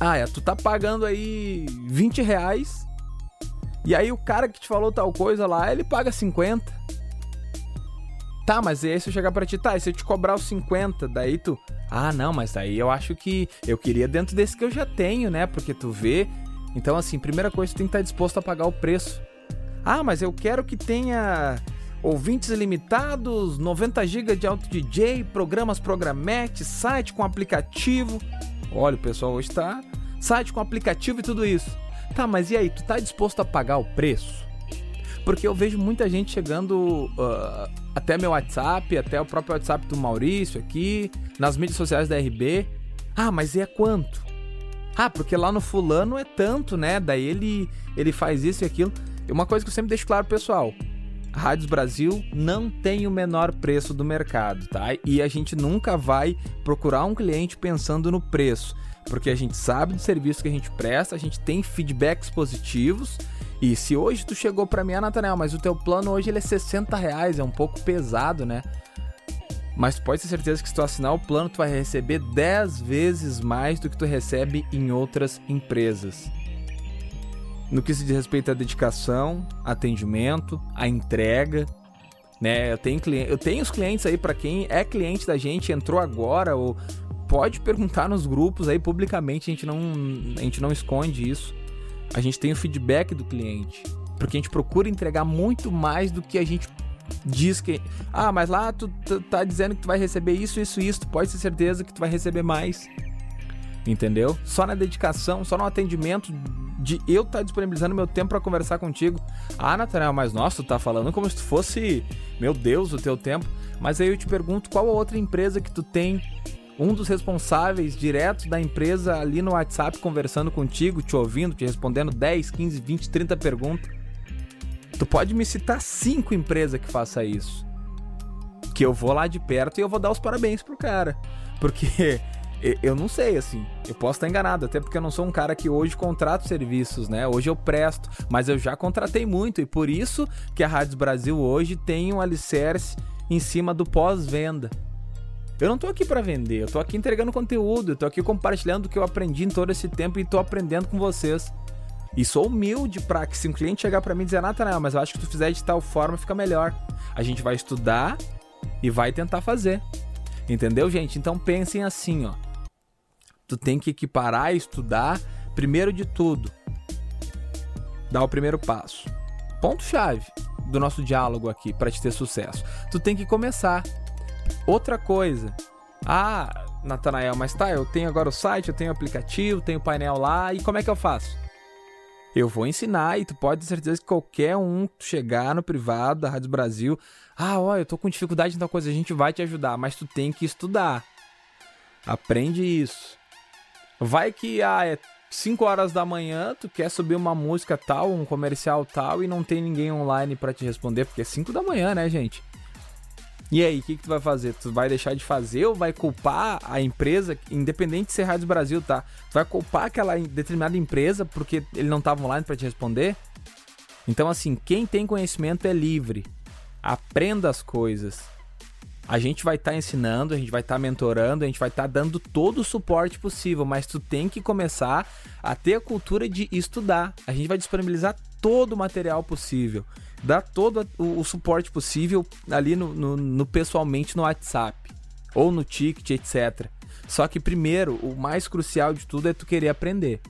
Ah, é, tu tá pagando aí 20 reais. E aí o cara que te falou tal coisa lá, ele paga 50. Tá, mas e aí se eu chegar pra ti, tá, e se eu te cobrar os 50, daí tu. Ah, não, mas daí eu acho que eu queria dentro desse que eu já tenho, né? Porque tu vê. Então, assim, primeira coisa, tu tem que estar disposto a pagar o preço. Ah, mas eu quero que tenha ouvintes ilimitados, 90 GB de auto DJ, programas programete, site com aplicativo. Olha, o pessoal hoje tá site com aplicativo e tudo isso. Tá, mas e aí, tu tá disposto a pagar o preço? Porque eu vejo muita gente chegando uh, até meu WhatsApp, até o próprio WhatsApp do Maurício aqui, nas mídias sociais da RB. Ah, mas e é quanto? Ah, porque lá no fulano é tanto, né? Daí ele, ele faz isso e aquilo. Uma coisa que eu sempre deixo claro, pessoal. Rádios Brasil não tem o menor preço do mercado, tá? E a gente nunca vai procurar um cliente pensando no preço, porque a gente sabe do serviço que a gente presta, a gente tem feedbacks positivos. E se hoje tu chegou para mim, ah, Nathaniel, mas o teu plano hoje ele é 60 reais, é um pouco pesado, né? Mas pode ter certeza que se tu assinar o plano, tu vai receber 10 vezes mais do que tu recebe em outras empresas no que se diz respeito à dedicação, atendimento, à entrega. Né? Eu, tenho cliente, eu tenho os clientes aí para quem é cliente da gente, entrou agora, ou pode perguntar nos grupos aí publicamente, a gente não, a gente não esconde isso. A gente tem o feedback do cliente. Porque a gente procura entregar muito mais do que a gente diz que. Ah, mas lá tu, tá dizendo que tu vai receber isso, isso, isso. Tu pode ter certeza que tu vai receber mais. Entendeu? Só na dedicação, só no atendimento de eu estar tá disponibilizando meu tempo para conversar contigo. Ah, Nathaniel, mas nossa, tu tá falando como se tu fosse, meu Deus, o teu tempo. Mas aí eu te pergunto, qual a outra empresa que tu tem um dos responsáveis diretos da empresa ali no WhatsApp conversando contigo, te ouvindo, te respondendo 10, 15, 20, 30 perguntas? Tu pode me citar cinco empresas que faça isso. Que eu vou lá de perto e eu vou dar os parabéns pro cara. Porque eu não sei, assim. Eu posso estar enganado, até porque eu não sou um cara que hoje contrato serviços, né? Hoje eu presto, mas eu já contratei muito e por isso que a Rádio Brasil hoje tem um alicerce em cima do pós-venda. Eu não tô aqui para vender, eu tô aqui entregando conteúdo, eu tô aqui compartilhando o que eu aprendi em todo esse tempo e tô aprendendo com vocês. E sou humilde para que se um cliente chegar para mim e dizer, Natanael, mas eu acho que tu fizer de tal forma fica melhor. A gente vai estudar e vai tentar fazer. Entendeu, gente? Então pensem assim, ó tu tem que equiparar e estudar, primeiro de tudo, dar o primeiro passo. Ponto-chave do nosso diálogo aqui para te ter sucesso. Tu tem que começar. Outra coisa. Ah, Natanael, mas tá, eu tenho agora o site, eu tenho o aplicativo, tenho o painel lá, e como é que eu faço? Eu vou ensinar e tu pode ter certeza que qualquer um chegar no privado da Rádio Brasil, ah, ó, eu tô com dificuldade em tal coisa, a gente vai te ajudar, mas tu tem que estudar. Aprende isso. Vai que ah, é 5 horas da manhã, tu quer subir uma música tal, um comercial tal, e não tem ninguém online para te responder, porque é 5 da manhã, né, gente? E aí, o que, que tu vai fazer? Tu vai deixar de fazer ou vai culpar a empresa, independente de ser Rádio Brasil, tá? Tu vai culpar aquela determinada empresa porque ele não tava online para te responder? Então, assim, quem tem conhecimento é livre. Aprenda as coisas. A gente vai estar tá ensinando, a gente vai estar tá mentorando, a gente vai estar tá dando todo o suporte possível, mas tu tem que começar a ter a cultura de estudar. A gente vai disponibilizar todo o material possível, dar todo o, o suporte possível ali no, no, no pessoalmente no WhatsApp ou no ticket, etc. Só que primeiro, o mais crucial de tudo é tu querer aprender.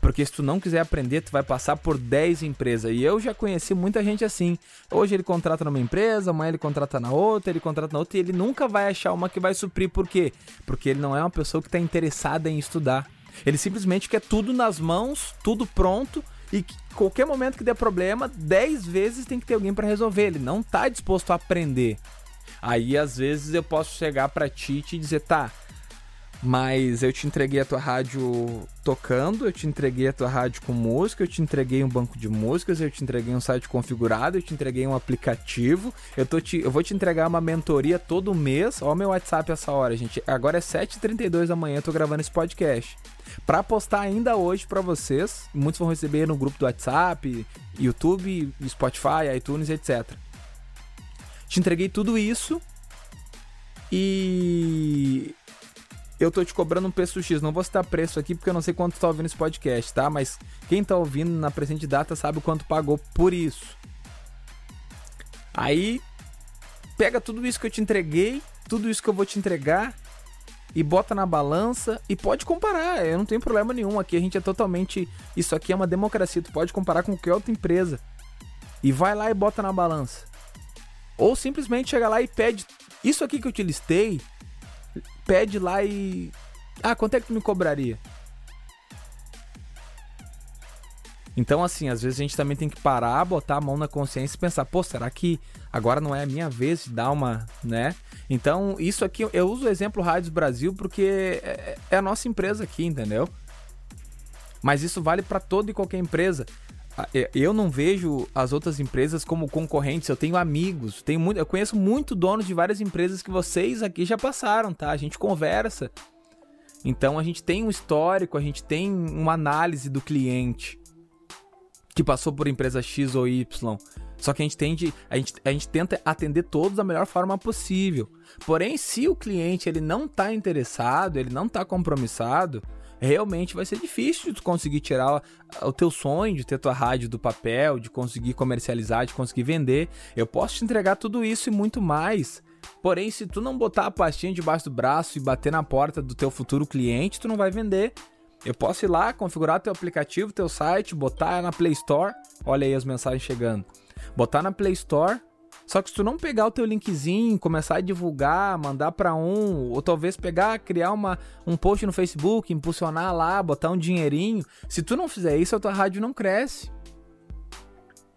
Porque se tu não quiser aprender, tu vai passar por 10 empresas. E eu já conheci muita gente assim. Hoje ele contrata numa empresa, amanhã ele contrata na outra, ele contrata na outra e ele nunca vai achar uma que vai suprir. Por quê? Porque ele não é uma pessoa que está interessada em estudar. Ele simplesmente quer tudo nas mãos, tudo pronto e qualquer momento que der problema, 10 vezes tem que ter alguém para resolver. Ele não está disposto a aprender. Aí às vezes eu posso chegar para ti e te dizer, tá, mas eu te entreguei a tua rádio tocando, eu te entreguei a tua rádio com música, eu te entreguei um banco de músicas, eu te entreguei um site configurado, eu te entreguei um aplicativo, eu, tô te, eu vou te entregar uma mentoria todo mês. Ó, meu WhatsApp essa hora, gente. Agora é 7h32 da manhã, eu tô gravando esse podcast. Pra postar ainda hoje para vocês, muitos vão receber no grupo do WhatsApp, YouTube, Spotify, iTunes, etc. Te entreguei tudo isso e eu tô te cobrando um preço X. Não vou citar preço aqui porque eu não sei quanto tá ouvindo esse podcast, tá? Mas quem tá ouvindo na presente data sabe quanto pagou por isso. Aí pega tudo isso que eu te entreguei, tudo isso que eu vou te entregar e bota na balança e pode comparar. Eu não tenho problema nenhum. Aqui a gente é totalmente. Isso aqui é uma democracia. Tu pode comparar com qualquer outra empresa. E vai lá e bota na balança. Ou simplesmente chega lá e pede. Isso aqui que eu te listei. Pede lá e. Ah, quanto é que tu me cobraria? Então, assim, às vezes a gente também tem que parar, botar a mão na consciência e pensar, pô, será que agora não é a minha vez de dar uma, né? Então, isso aqui, eu uso o exemplo Rádios Brasil porque é, é a nossa empresa aqui, entendeu? Mas isso vale para toda e qualquer empresa. Eu não vejo as outras empresas como concorrentes, eu tenho amigos, tenho muito, eu conheço muito donos de várias empresas que vocês aqui já passaram, tá? A gente conversa. Então a gente tem um histórico, a gente tem uma análise do cliente que passou por empresa X ou Y. Só que a gente tende, a gente, a gente tenta atender todos da melhor forma possível. Porém, se o cliente ele não está interessado, ele não está compromissado, realmente vai ser difícil de conseguir tirar o teu sonho de ter tua rádio do papel, de conseguir comercializar, de conseguir vender. Eu posso te entregar tudo isso e muito mais. Porém, se tu não botar a pastinha debaixo do braço e bater na porta do teu futuro cliente, tu não vai vender. Eu posso ir lá, configurar teu aplicativo, teu site, botar na Play Store. Olha aí as mensagens chegando. Botar na Play Store. Só que se tu não pegar o teu linkzinho, começar a divulgar, mandar para um, ou talvez pegar, criar uma, um post no Facebook, impulsionar lá, botar um dinheirinho, se tu não fizer isso, a tua rádio não cresce.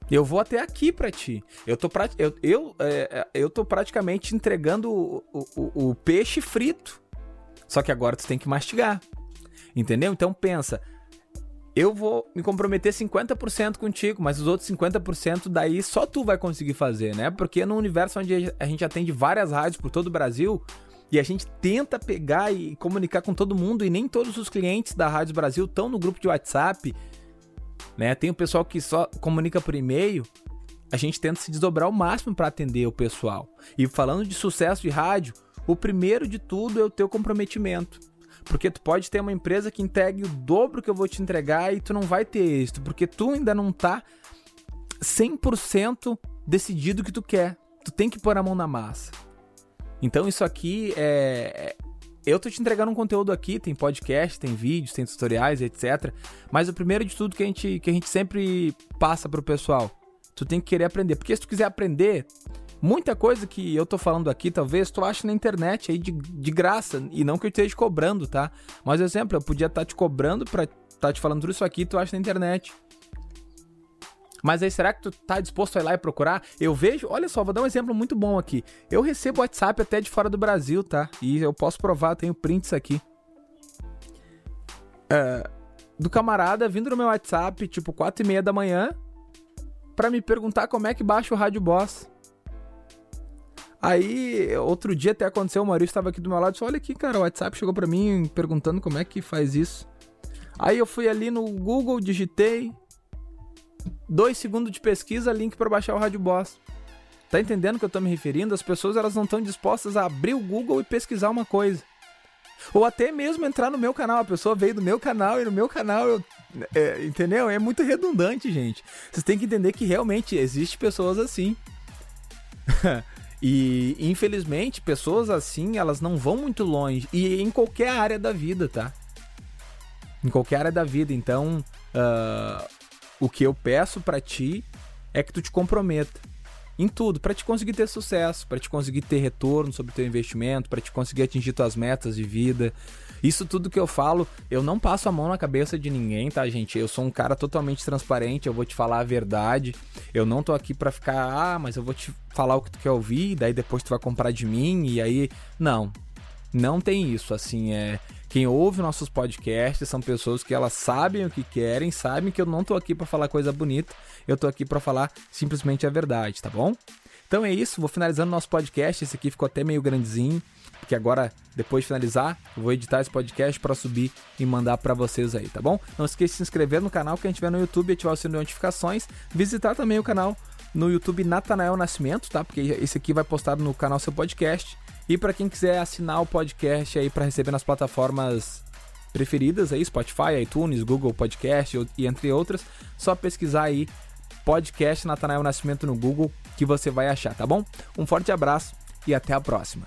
Eu vou até aqui para ti. Eu tô, pra, eu, eu, é, é, eu tô praticamente entregando o, o, o peixe frito. Só que agora tu tem que mastigar. Entendeu? Então pensa, eu vou me comprometer 50% contigo, mas os outros 50% daí só tu vai conseguir fazer, né? Porque no universo onde a gente atende várias rádios por todo o Brasil e a gente tenta pegar e comunicar com todo mundo e nem todos os clientes da Rádio Brasil estão no grupo de WhatsApp, né? Tem o pessoal que só comunica por e-mail. A gente tenta se desdobrar ao máximo para atender o pessoal. E falando de sucesso de rádio, o primeiro de tudo é o teu comprometimento. Porque tu pode ter uma empresa que entregue o dobro que eu vou te entregar e tu não vai ter êxito, porque tu ainda não tá 100% decidido o que tu quer. Tu tem que pôr a mão na massa. Então isso aqui é, é eu tô te entregando um conteúdo aqui, tem podcast, tem vídeos, tem tutoriais, etc. Mas o primeiro de tudo que a gente, que a gente sempre passa pro pessoal, tu tem que querer aprender. Porque se tu quiser aprender, Muita coisa que eu tô falando aqui, talvez tu ache na internet aí de, de graça, e não que eu esteja cobrando, tá? Mas, exemplo, eu podia estar tá te cobrando pra estar tá te falando tudo isso aqui, tu acha na internet. Mas aí, será que tu tá disposto a ir lá e procurar? Eu vejo, olha só, vou dar um exemplo muito bom aqui. Eu recebo WhatsApp até de fora do Brasil, tá? E eu posso provar, tenho prints aqui. É, do camarada vindo no meu WhatsApp, tipo 4 e meia da manhã, para me perguntar como é que baixa o Rádio Boss. Aí, outro dia até aconteceu, o Maurício estava aqui do meu lado e disse: Olha aqui, cara, o WhatsApp chegou para mim perguntando como é que faz isso. Aí eu fui ali no Google, digitei. Dois segundos de pesquisa, link para baixar o Rádio Boss. Tá entendendo o que eu tô me referindo? As pessoas elas não estão dispostas a abrir o Google e pesquisar uma coisa. Ou até mesmo entrar no meu canal. A pessoa veio do meu canal e no meu canal eu. É, entendeu? É muito redundante, gente. Vocês têm que entender que realmente existe pessoas assim. E infelizmente, pessoas assim, elas não vão muito longe. E em qualquer área da vida, tá? Em qualquer área da vida. Então, uh, o que eu peço para ti é que tu te comprometa em tudo, para te conseguir ter sucesso, para te conseguir ter retorno sobre teu investimento, para te conseguir atingir tuas metas de vida, isso tudo que eu falo, eu não passo a mão na cabeça de ninguém, tá, gente? Eu sou um cara totalmente transparente, eu vou te falar a verdade. Eu não tô aqui para ficar, ah, mas eu vou te falar o que tu quer ouvir, daí depois tu vai comprar de mim e aí, não. Não tem isso, assim, é quem ouve nossos podcasts são pessoas que elas sabem o que querem, sabem que eu não tô aqui para falar coisa bonita, eu tô aqui para falar simplesmente a verdade, tá bom? Então é isso, vou finalizando nosso podcast. Esse aqui ficou até meio grandezinho porque agora, depois de finalizar, eu vou editar esse podcast para subir e mandar para vocês aí, tá bom? Não esqueça de se inscrever no canal que a gente vê no YouTube, ativar o sininho de notificações, visitar também o canal no YouTube Natanael Nascimento, tá? Porque esse aqui vai postar no canal seu podcast. E para quem quiser assinar o podcast aí para receber nas plataformas preferidas aí, Spotify, iTunes, Google Podcast e entre outras, só pesquisar aí podcast Natanael Nascimento no Google que você vai achar, tá bom? Um forte abraço e até a próxima.